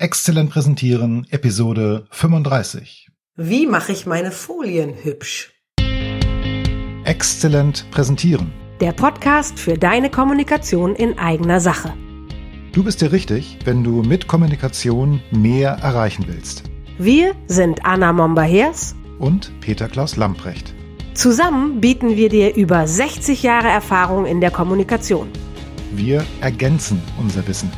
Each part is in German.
Exzellent präsentieren, Episode 35. Wie mache ich meine Folien hübsch? Exzellent präsentieren. Der Podcast für deine Kommunikation in eigener Sache. Du bist dir richtig, wenn du mit Kommunikation mehr erreichen willst. Wir sind Anna Momba-Hers Und Peter Klaus Lamprecht. Zusammen bieten wir dir über 60 Jahre Erfahrung in der Kommunikation. Wir ergänzen unser Wissen.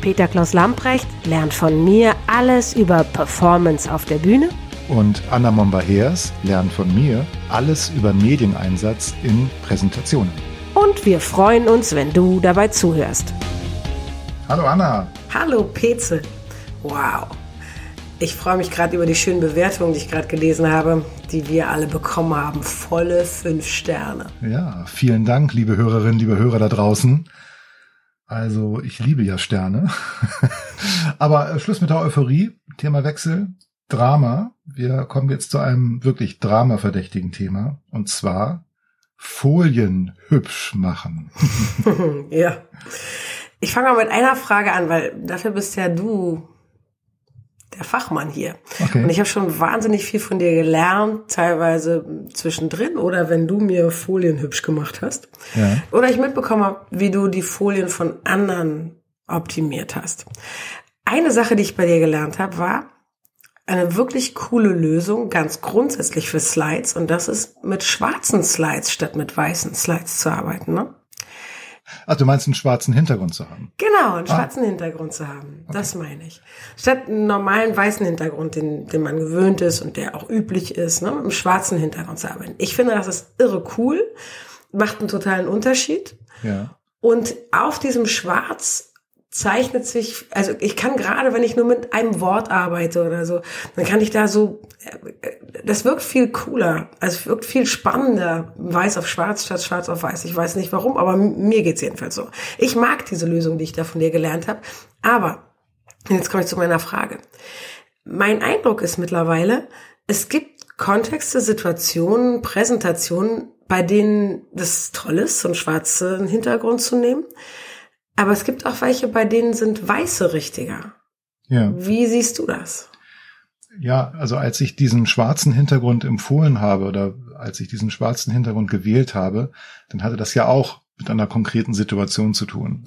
Peter Klaus Lamprecht lernt von mir alles über Performance auf der Bühne Und Anna Momba-Hers lernt von mir alles über Medieneinsatz in Präsentationen. und wir freuen uns, wenn du dabei zuhörst. Hallo Anna. Hallo Petze. Wow. Ich freue mich gerade über die schönen Bewertungen, die ich gerade gelesen habe, die wir alle bekommen haben. Volle fünf Sterne. Ja, vielen Dank, liebe Hörerinnen, liebe Hörer da draußen. Also, ich liebe ja Sterne. Aber äh, Schluss mit der Euphorie. Thema Wechsel. Drama. Wir kommen jetzt zu einem wirklich dramaverdächtigen Thema. Und zwar Folien hübsch machen. ja. Ich fange mal mit einer Frage an, weil dafür bist ja du der Fachmann hier. Okay. Und ich habe schon wahnsinnig viel von dir gelernt, teilweise zwischendrin oder wenn du mir Folien hübsch gemacht hast. Ja. Oder ich mitbekommen habe, wie du die Folien von anderen optimiert hast. Eine Sache, die ich bei dir gelernt habe, war eine wirklich coole Lösung, ganz grundsätzlich für Slides. Und das ist mit schwarzen Slides statt mit weißen Slides zu arbeiten. Ne? Ach, du meinst einen schwarzen Hintergrund zu haben? Genau, einen schwarzen Hintergrund zu haben. Das meine ich. Statt einen normalen weißen Hintergrund, den, den man gewöhnt ist und der auch üblich ist, ne, mit einem schwarzen Hintergrund zu arbeiten. Ich finde, das ist irre cool, macht einen totalen Unterschied. Ja. Und auf diesem Schwarz zeichnet sich, also ich kann gerade, wenn ich nur mit einem Wort arbeite oder so, dann kann ich da so, äh, das wirkt viel cooler, also wirkt viel spannender, weiß auf schwarz statt schwarz auf weiß. Ich weiß nicht warum, aber mir geht's jedenfalls so. Ich mag diese Lösung, die ich da von dir gelernt habe, aber jetzt komme ich zu meiner Frage. Mein Eindruck ist mittlerweile, es gibt Kontexte, Situationen, Präsentationen, bei denen das toll ist, so einen schwarzen Hintergrund zu nehmen. Aber es gibt auch welche, bei denen sind weiße richtiger. Ja. Wie siehst du das? Ja, also als ich diesen schwarzen Hintergrund empfohlen habe oder als ich diesen schwarzen Hintergrund gewählt habe, dann hatte das ja auch mit einer konkreten Situation zu tun.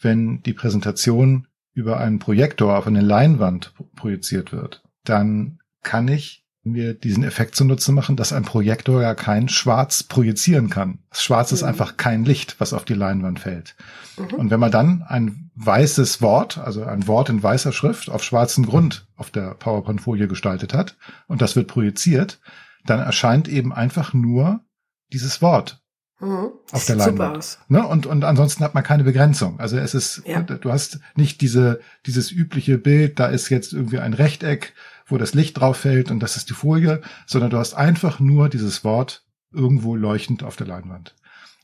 Wenn die Präsentation über einen Projektor auf eine Leinwand projiziert wird, dann kann ich mir diesen Effekt zunutze machen, dass ein Projektor ja kein Schwarz projizieren kann. Das Schwarz ist einfach kein Licht, was auf die Leinwand fällt. Und wenn man dann ein weißes Wort, also ein Wort in weißer Schrift auf schwarzem Grund auf der PowerPoint-Folie gestaltet hat und das wird projiziert, dann erscheint eben einfach nur dieses Wort Mhm. auf der Leinwand. Ne? Und, und ansonsten hat man keine Begrenzung. Also es ist, Ja. du hast nicht diese, dieses übliche Bild, da ist jetzt irgendwie ein Rechteck, wo das Licht drauf fällt und das ist die Folie, sondern du hast einfach nur dieses Wort irgendwo leuchtend auf der Leinwand.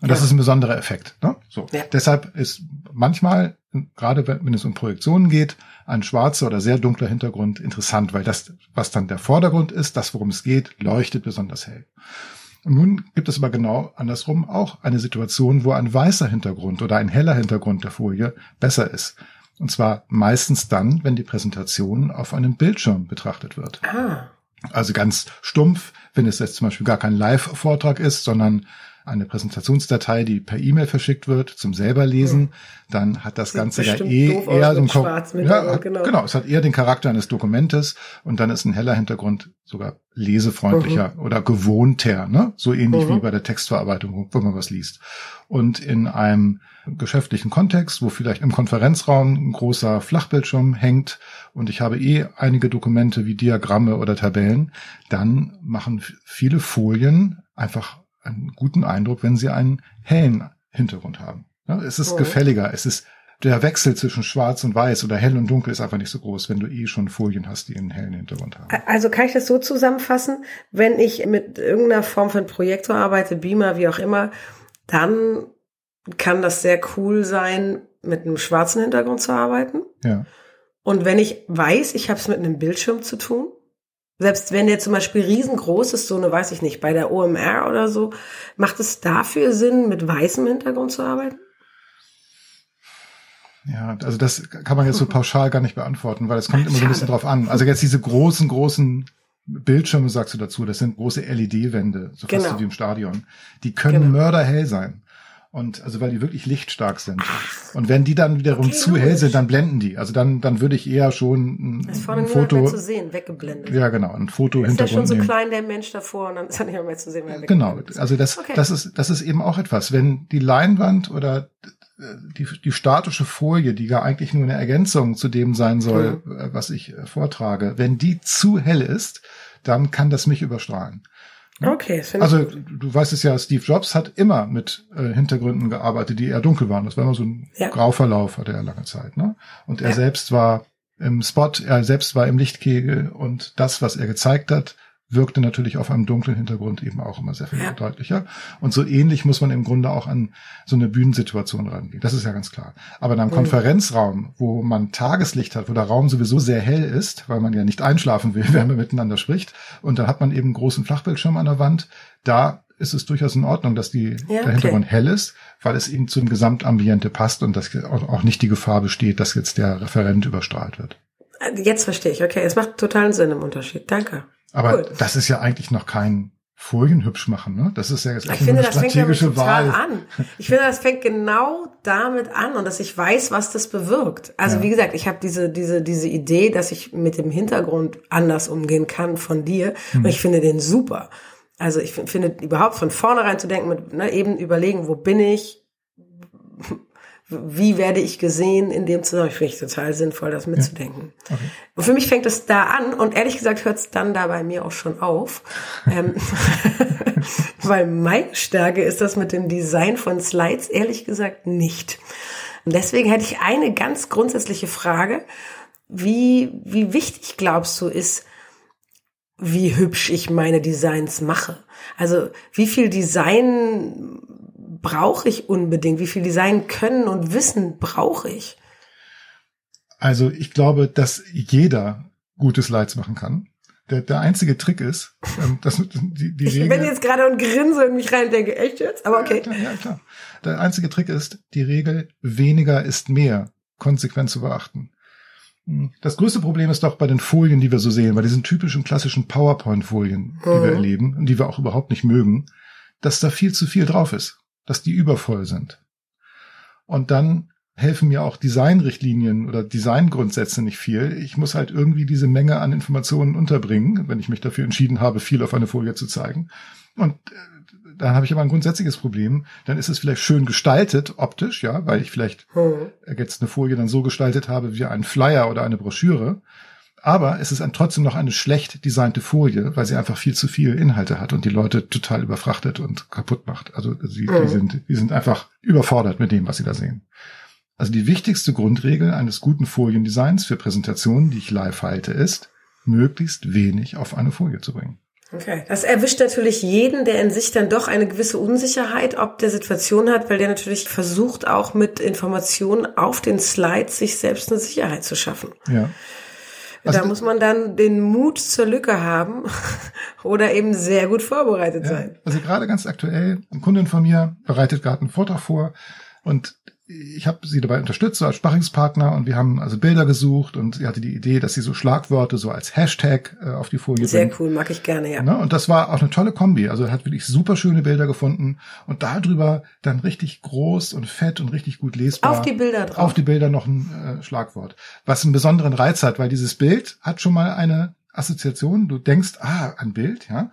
Und das Ja. ist ein besonderer Effekt. Ne? So. Ja. Deshalb ist manchmal, gerade wenn wenn es um Projektionen geht, ein schwarzer oder sehr dunkler Hintergrund interessant, weil das, was dann der Vordergrund ist, das, worum es geht, leuchtet besonders hell. Und nun gibt es aber genau andersrum auch eine Situation, wo ein weißer Hintergrund oder ein heller Hintergrund der Folie besser ist. Und zwar meistens dann, wenn die Präsentation auf einem Bildschirm betrachtet wird. Ah, Also ganz stumpf, wenn es jetzt zum Beispiel gar kein Live-Vortrag ist, sondern eine Präsentationsdatei, die per E-Mail verschickt wird zum selber lesen, dann hat das Sieht Ganze ja eh eher mit so ein Ko- schwarzem ja, hat- genau. genau, es hat eher den Charakter eines Dokumentes und dann ist ein heller Hintergrund sogar lesefreundlicher oder gewohnter, ne? So ähnlich Mhm. wie bei der Textverarbeitung, wo man was liest. Und in einem geschäftlichen Kontext, wo vielleicht im Konferenzraum ein großer Flachbildschirm hängt und ich habe eh einige Dokumente wie Diagramme oder Tabellen, dann machen viele Folien einfach einen guten Eindruck, wenn sie einen hellen Hintergrund haben. Es ist Mhm. gefälliger, es ist der Wechsel zwischen Schwarz und Weiß oder Hell und Dunkel ist einfach nicht so groß, wenn du eh schon Folien hast, die einen hellen Hintergrund haben. also kann ich das so zusammenfassen, wenn ich mit irgendeiner Form von Projektor arbeite, Beamer, wie auch immer, dann kann das sehr cool sein, mit einem schwarzen Hintergrund zu arbeiten. Ja. Und wenn ich weiß, ich habe es mit einem Bildschirm zu tun, selbst wenn der zum Beispiel riesengroß ist, so eine, weiß ich nicht, bei der OMR oder so, macht es dafür Sinn, mit weißem Hintergrund zu arbeiten? Ja, also das kann man jetzt so pauschal gar nicht beantworten, weil es kommt immer so ein bisschen drauf an. Also jetzt diese großen, großen Bildschirme, sagst du dazu, das sind große LED-Wände, so fast Genau. wie im Stadion. Die können Genau. mörderhell sein. Und also weil die wirklich lichtstark sind. Und wenn die dann wiederum Okay, zu hell sind, dann blenden die. Also dann, dann würde ich eher schon ein, vorne ein mehr Foto, zu sehen, weggeblendet. ja genau, ein Foto ist ja schon so nehmen. klein der Mensch davor und dann ist er nicht mehr zu sehen. weil er Genau, also das, Okay. das ist, das ist eben auch etwas. Wenn die Leinwand oder äh, die, die statische Folie, die ja eigentlich nur eine Ergänzung zu dem sein soll, Mhm. äh, was ich äh, vortrage, wenn die zu hell ist, dann kann das mich überstrahlen. Okay, finde Also ich gut. du, du weißt es ja, Steve Jobs hat immer mit äh, Hintergründen gearbeitet, die eher dunkel waren. Das war immer so ein Ja. Grauverlauf, hatte er lange Zeit. Ne? Und er Ja. selbst war im Spot, er selbst war im Lichtkegel und das, was er gezeigt hat, wirkte natürlich auf einem dunklen Hintergrund eben auch immer sehr viel Ja. deutlicher. Und so ähnlich muss man im Grunde auch an so eine Bühnensituation rangehen. Das ist ja ganz klar. Aber in einem Mhm. Konferenzraum, wo man Tageslicht hat, wo der Raum sowieso sehr hell ist, weil man ja nicht einschlafen will, wenn man miteinander spricht, und dann hat man eben einen großen Flachbildschirm an der Wand, da ist es durchaus in Ordnung, dass die, Ja, der Hintergrund okay. hell ist, weil es eben zum Gesamtambiente passt und dass auch auch nicht die Gefahr besteht, dass jetzt der Referent überstrahlt wird. Jetzt verstehe ich. Okay, es macht totalen Sinn im Unterschied. Danke. Aber Cool. das ist ja eigentlich noch kein Folien hübsch machen, ne? Das ist ja jetzt Ich finde, das fängt strategische total Wahl. an. Ich finde, das fängt genau damit an und dass ich weiß, was das bewirkt. Also Ja. wie gesagt, ich habe diese diese diese Idee, dass ich mit dem Hintergrund anders umgehen kann von dir Hm. und ich finde den super. Also ich find- finde überhaupt von vornherein zu denken, mit ne, eben überlegen, wo bin ich, wie werde ich gesehen in dem Zusammenhang, finde ich total sinnvoll, das mitzudenken. Okay. Und für mich fängt es da an und ehrlich gesagt hört es dann da bei mir auch schon auf. ähm, weil meine Stärke ist das mit dem Design von Slides ehrlich gesagt nicht. Und deswegen hätte ich eine ganz grundsätzliche Frage. Wie, wie wichtig glaubst du ist, wie hübsch ich meine Designs mache? Also wie viel Design brauche ich unbedingt? Wie viel Design können und Wissen brauche ich? Also ich glaube, dass jeder gute Slides machen kann. Der, der einzige Trick ist, ähm, dass die, die Ich Regel, bin jetzt gerade und grinse in mich rein und denke, echt jetzt? Aber okay. Ja, klar, ja, klar. Der einzige Trick ist, die Regel weniger ist mehr konsequent zu beachten. Hm, Das größte Problem ist doch bei den Folien, die wir so sehen, bei diesen typischen klassischen PowerPoint-Folien, die wir Mhm. erleben und die wir auch überhaupt nicht mögen, dass da viel zu viel drauf ist, dass die übervoll sind. Und dann helfen mir auch Designrichtlinien oder Designgrundsätze nicht viel. Ich muss halt irgendwie diese Menge an Informationen unterbringen, wenn ich mich dafür entschieden habe, viel auf eine Folie zu zeigen. Und äh, dann habe ich aber ein grundsätzliches Problem. Dann ist es vielleicht schön gestaltet, optisch, ja, weil ich vielleicht Hm. jetzt eine Folie dann so gestaltet habe wie ein Flyer oder eine Broschüre. Aber es ist dann trotzdem noch eine schlecht designte Folie, weil sie einfach viel zu viel Inhalte hat und die Leute total überfrachtet und kaputt macht. Also die, die, Mhm. sind, die sind einfach überfordert mit dem, was sie da sehen. Also die wichtigste Grundregel eines guten Foliendesigns für Präsentationen, die ich live halte, ist, möglichst wenig auf eine Folie zu bringen. Okay. Das erwischt natürlich jeden, der in sich dann doch eine gewisse Unsicherheit ob der Situation hat, weil der natürlich versucht, auch mit Informationen auf den Slides sich selbst eine Sicherheit zu schaffen. Ja. Also da muss man dann den Mut zur Lücke haben oder eben sehr gut vorbereitet Ja, sein. also gerade ganz aktuell, eine Kundin von mir bereitet gerade einen Vortrag vor und ich habe sie dabei unterstützt, so als Sparringspartner und wir haben also Bilder gesucht und sie hatte die Idee, dass sie so Schlagwörter so als Hashtag äh, auf die Folie Sehr bringt. cool, mag ich gerne, ja. Ne? Und das war auch eine tolle Kombi. Also er hat wirklich super schöne Bilder gefunden und darüber dann richtig groß und fett und richtig gut lesbar. Auf die Bilder drauf. Auf die Bilder noch ein äh, Schlagwort. Was einen besonderen Reiz hat, weil dieses Bild hat schon mal eine Assoziation. Du denkst, ah, ein Bild, ja.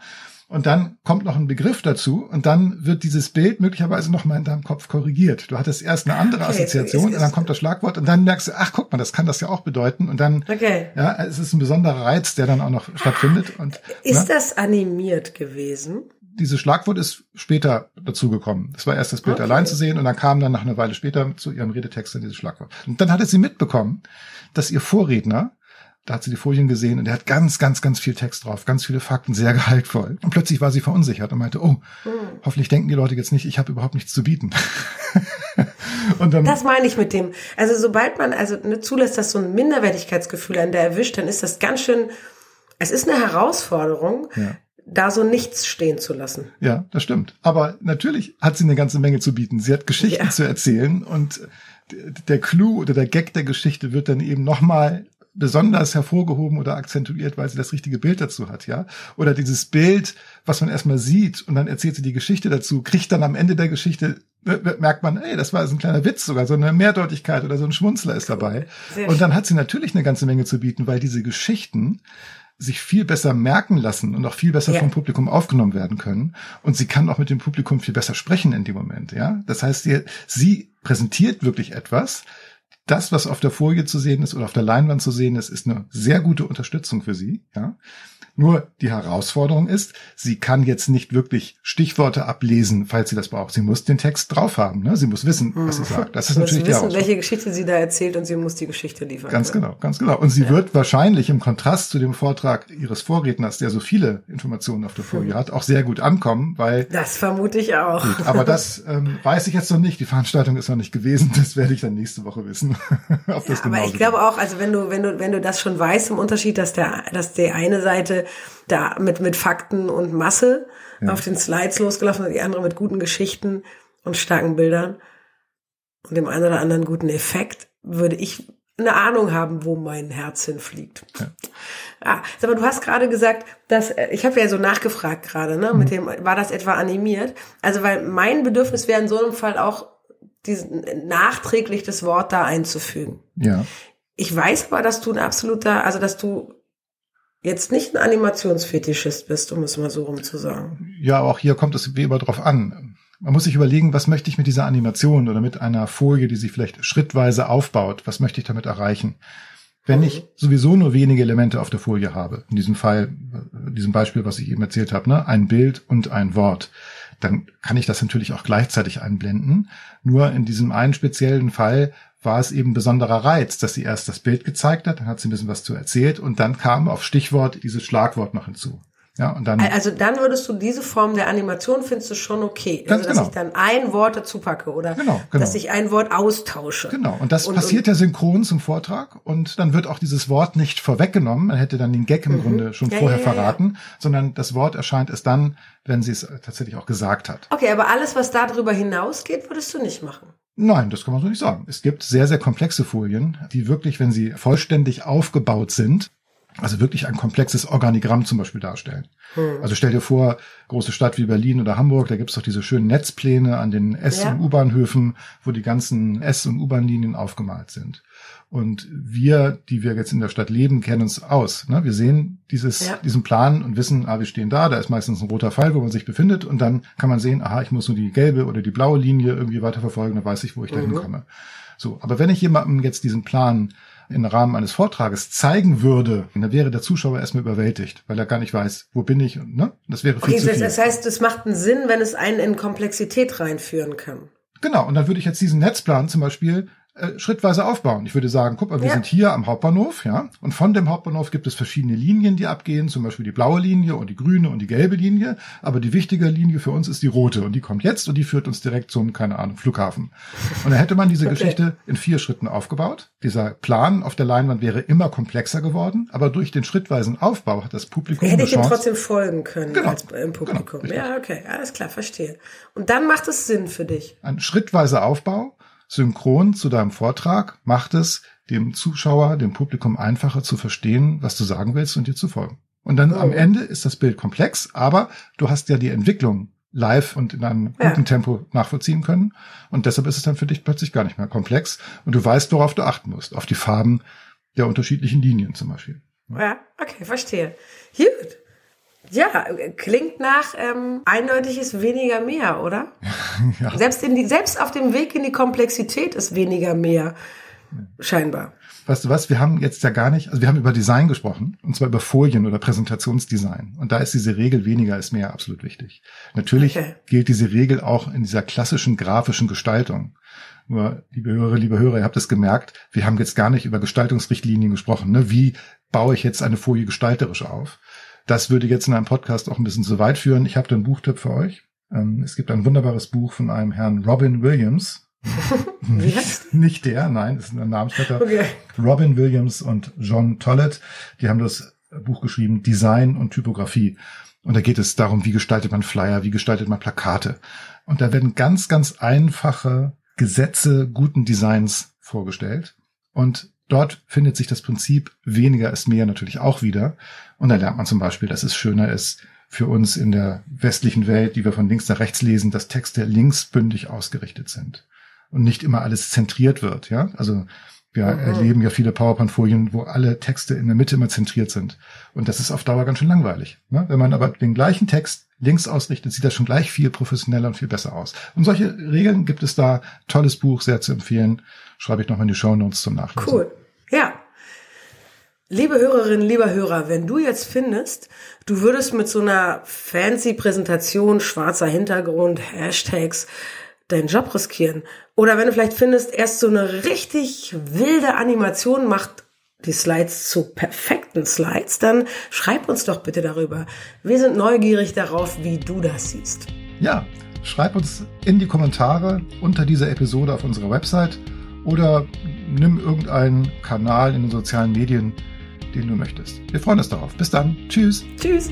Und dann kommt noch ein Begriff dazu und dann wird dieses Bild möglicherweise noch mal in deinem Kopf korrigiert. Du hattest erst eine andere Okay, Assoziation es und dann kommt das Schlagwort und dann merkst du, ach guck mal, das kann das ja auch bedeuten und dann Okay. ja, es ist ein besonderer Reiz, der dann auch noch stattfindet und Ist ne, das animiert gewesen? dieses Schlagwort ist später dazugekommen. Es war erst das Bild Okay. allein zu sehen und dann kam dann nach einer Weile später zu ihrem Redetext dann dieses Schlagwort. Und dann hatte sie mitbekommen, dass ihr Vorredner, da hat sie die Folien gesehen und der hat ganz, ganz, ganz viel Text drauf, ganz viele Fakten, sehr gehaltvoll. Und plötzlich war sie verunsichert und meinte, oh, Hm. hoffentlich denken die Leute jetzt nicht, ich habe überhaupt nichts zu bieten. und dann, Das meine ich mit dem. Also sobald man also ne, zulässt, dass so ein Minderwertigkeitsgefühl an der erwischt, dann ist das ganz schön. Es ist eine Herausforderung, Ja. da so nichts stehen zu lassen. Ja, das stimmt. Aber natürlich hat sie eine ganze Menge zu bieten. Sie hat Geschichten Ja. zu erzählen und der Clou oder der Gag der Geschichte wird dann eben nochmal besonders hervorgehoben oder akzentuiert, weil sie das richtige Bild dazu hat, ja. Oder dieses Bild, was man erstmal sieht und dann erzählt sie die Geschichte dazu, kriegt dann am Ende der Geschichte, merkt man, ey, das war so ein kleiner Witz sogar, so eine Mehrdeutigkeit oder so ein Schmunzler ist dabei. Sehr und dann hat sie natürlich eine ganze Menge zu bieten, weil diese Geschichten sich viel besser merken lassen und auch viel besser ja. vom Publikum aufgenommen werden können. Und sie kann auch mit dem Publikum viel besser sprechen in dem Moment, ja. Das heißt, sie, sie präsentiert wirklich etwas, das, was auf der Folie zu sehen ist oder auf der Leinwand zu sehen ist, ist eine sehr gute Unterstützung für Sie. Ja? Nur die Herausforderung ist, sie kann jetzt nicht wirklich Stichworte ablesen, falls sie das braucht. Sie muss den Text drauf haben. Ne? Sie muss wissen, was sie hm. sagt. Das ist sie natürlich muss wissen, welche Geschichte sie da erzählt und sie muss die Geschichte liefern. Ganz genau, ganz genau. Und sie ja. wird wahrscheinlich im Kontrast zu dem Vortrag ihres Vorredners, der so viele Informationen auf der Folie hat, auch sehr gut ankommen, weil das vermute ich auch. Gut, aber das ähm, weiß ich jetzt noch nicht. Die Veranstaltung ist noch nicht gewesen. Das werde ich dann nächste Woche wissen. Ob das ja, aber ich glaube auch, also wenn du wenn du wenn du das schon weißt im Unterschied, dass der dass die eine Seite da mit, mit Fakten und Masse ja. auf den Slides losgelaufen und die andere mit guten Geschichten und starken Bildern und dem einen oder anderen guten Effekt, würde ich eine Ahnung haben, wo mein Herz hinfliegt. Ja. Ah, aber du hast gerade gesagt, dass äh, ich habe ja so nachgefragt gerade, ne, mhm. mit dem war das etwa animiert? Also weil mein Bedürfnis wäre in so einem Fall auch diesen nachträglich das Wort da einzufügen. Ja. Ich weiß aber, dass du ein absoluter, also dass du jetzt nicht ein Animationsfetischist bist, um es mal so rum zu sagen. Ja, auch hier kommt es wie immer drauf an. Man muss sich überlegen, was möchte ich mit dieser Animation oder mit einer Folie, die sich vielleicht schrittweise aufbaut, was möchte ich damit erreichen? Wenn ich sowieso nur wenige Elemente auf der Folie habe, in diesem Fall, in diesem Beispiel, was ich eben erzählt habe, ne, ein Bild und ein Wort, dann kann ich das natürlich auch gleichzeitig einblenden. Nur in diesem einen speziellen Fall war es eben besonderer Reiz, dass sie erst das Bild gezeigt hat, dann hat sie ein bisschen was zu erzählt und dann kam auf Stichwort dieses Schlagwort noch hinzu. Ja, und dann. Also dann würdest du diese Form der Animation findest du schon okay. Also, dass genau. ich dann ein Wort dazu packe oder genau, genau. dass ich ein Wort austausche. Genau. Und das und, passiert ja synchron zum Vortrag und dann wird auch dieses Wort nicht vorweggenommen. Man hätte dann den Gag im mhm. Grunde schon ja, vorher ja, ja, verraten, sondern das Wort erscheint erst dann, wenn sie es tatsächlich auch gesagt hat. Okay, aber alles, was darüber hinausgeht, würdest du nicht machen. Nein, das kann man so nicht sagen. Es gibt sehr, sehr komplexe Folien, die wirklich, wenn sie vollständig aufgebaut sind, also wirklich ein komplexes Organigramm zum Beispiel darstellen. Hm. Also stell dir vor, große Stadt wie Berlin oder Hamburg, da gibt's doch diese schönen Netzpläne an den S- ja. und U-Bahnhöfen, wo die ganzen S- und U-Bahn-Linien aufgemalt sind. Und wir, die wir jetzt in der Stadt leben, kennen uns aus. Ne? Wir sehen dieses, ja. diesen Plan und wissen, ah, wir stehen da, da ist meistens ein roter Pfeil, wo man sich befindet. Und dann kann man sehen, aha, ich muss nur die gelbe oder die blaue Linie irgendwie weiterverfolgen, dann weiß ich, wo ich mhm. da hinkomme. So, aber wenn ich jemandem jetzt diesen Plan im Rahmen eines Vortrages zeigen würde, dann wäre der Zuschauer erstmal überwältigt, weil er gar nicht weiß, wo bin ich, ne? Das wäre viel okay, zu viel. Das heißt, es macht einen Sinn, wenn es einen in Komplexität reinführen kann. Genau, und dann würde ich jetzt diesen Netzplan zum Beispiel äh, schrittweise aufbauen. Ich würde sagen, guck mal, wir ja. sind hier am Hauptbahnhof, ja, und von dem Hauptbahnhof gibt es verschiedene Linien, die abgehen, zum Beispiel die blaue Linie und die grüne und die gelbe Linie, aber die wichtige Linie für uns ist die rote und die kommt jetzt und die führt uns direkt zum, keine Ahnung, Flughafen. Und da hätte man diese okay. Geschichte in vier Schritten aufgebaut. Dieser Plan auf der Leinwand wäre immer komplexer geworden, aber durch den schrittweisen Aufbau hat das Publikum Hätte ich ihm trotzdem folgen können genau. als, im Publikum. Genau, ja, okay, alles klar, verstehe. Und dann macht es Sinn für dich. Ein schrittweiser Aufbau synchron zu deinem Vortrag macht es dem Zuschauer, dem Publikum einfacher zu verstehen, was du sagen willst und dir zu folgen. Und dann oh. am Ende ist das Bild komplex, aber du hast ja die Entwicklung live und in einem ja. guten Tempo nachvollziehen können. Und deshalb ist es dann für dich plötzlich gar nicht mehr komplex. Und du weißt, worauf du achten musst. Auf die Farben der unterschiedlichen Linien zum Beispiel. Ja, okay, verstehe. Gut. Ja, klingt nach ähm, eindeutig ist weniger mehr, oder? ja. Selbst, in die, selbst auf dem Weg in die Komplexität ist weniger mehr, scheinbar. Weißt du was, wir haben jetzt ja gar nicht, also wir haben über Design gesprochen, und zwar über Folien oder Präsentationsdesign. Und da ist diese Regel weniger ist mehr absolut wichtig. Natürlich okay. gilt diese Regel auch in dieser klassischen grafischen Gestaltung. Nur, liebe Hörer, liebe Hörer, ihr habt es gemerkt, wir haben jetzt gar nicht über Gestaltungsrichtlinien gesprochen. Ne? Wie baue ich jetzt eine Folie gestalterisch auf? Das würde jetzt in einem Podcast auch ein bisschen zu weit führen. Ich habe da einen Buchtipp für euch. Ähm, es gibt ein wunderbares Buch von einem Herrn Robin Williams. nicht, nicht der, nein, das ist ein Namensvetter. Okay. Robin Williams und John Tollett, die haben das Buch geschrieben, Design und Typografie. Und da geht es darum, wie gestaltet man Flyer, wie gestaltet man Plakate. Und da werden ganz, ganz einfache Gesetze guten Designs vorgestellt. Und dort findet sich das Prinzip weniger ist mehr natürlich auch wieder. Und da lernt man zum Beispiel, dass es schöner ist, für uns in der westlichen Welt, die wir von links nach rechts lesen, dass Texte linksbündig ausgerichtet sind und nicht immer alles zentriert wird. Ja, also wir mhm. erleben ja viele PowerPoint-Folien, wo alle Texte in der Mitte immer zentriert sind. Und das ist auf Dauer ganz schön langweilig. Ne? Wenn man aber den gleichen Text links ausrichtet, sieht das schon gleich viel professioneller und viel besser aus. Und solche Regeln gibt es da. Tolles Buch, sehr zu empfehlen. Schreibe ich noch in die Show Notes zum Nachlesen. Cool. Ja. Liebe Hörerinnen, lieber Hörer, wenn du jetzt findest, du würdest mit so einer fancy Präsentation, schwarzer Hintergrund, Hashtags, deinen Job riskieren. Oder wenn du vielleicht findest, erst so eine richtig wilde Animation macht die Slides zu perfekten Slides, dann schreib uns doch bitte darüber. Wir sind neugierig darauf, wie du das siehst. Ja, schreib uns in die Kommentare unter dieser Episode auf unserer Website oder nimm irgendeinen Kanal in den sozialen Medien, den du möchtest. Wir freuen uns darauf. Bis dann. Tschüss. Tschüss.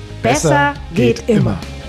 Besser, geht, geht immer. immer.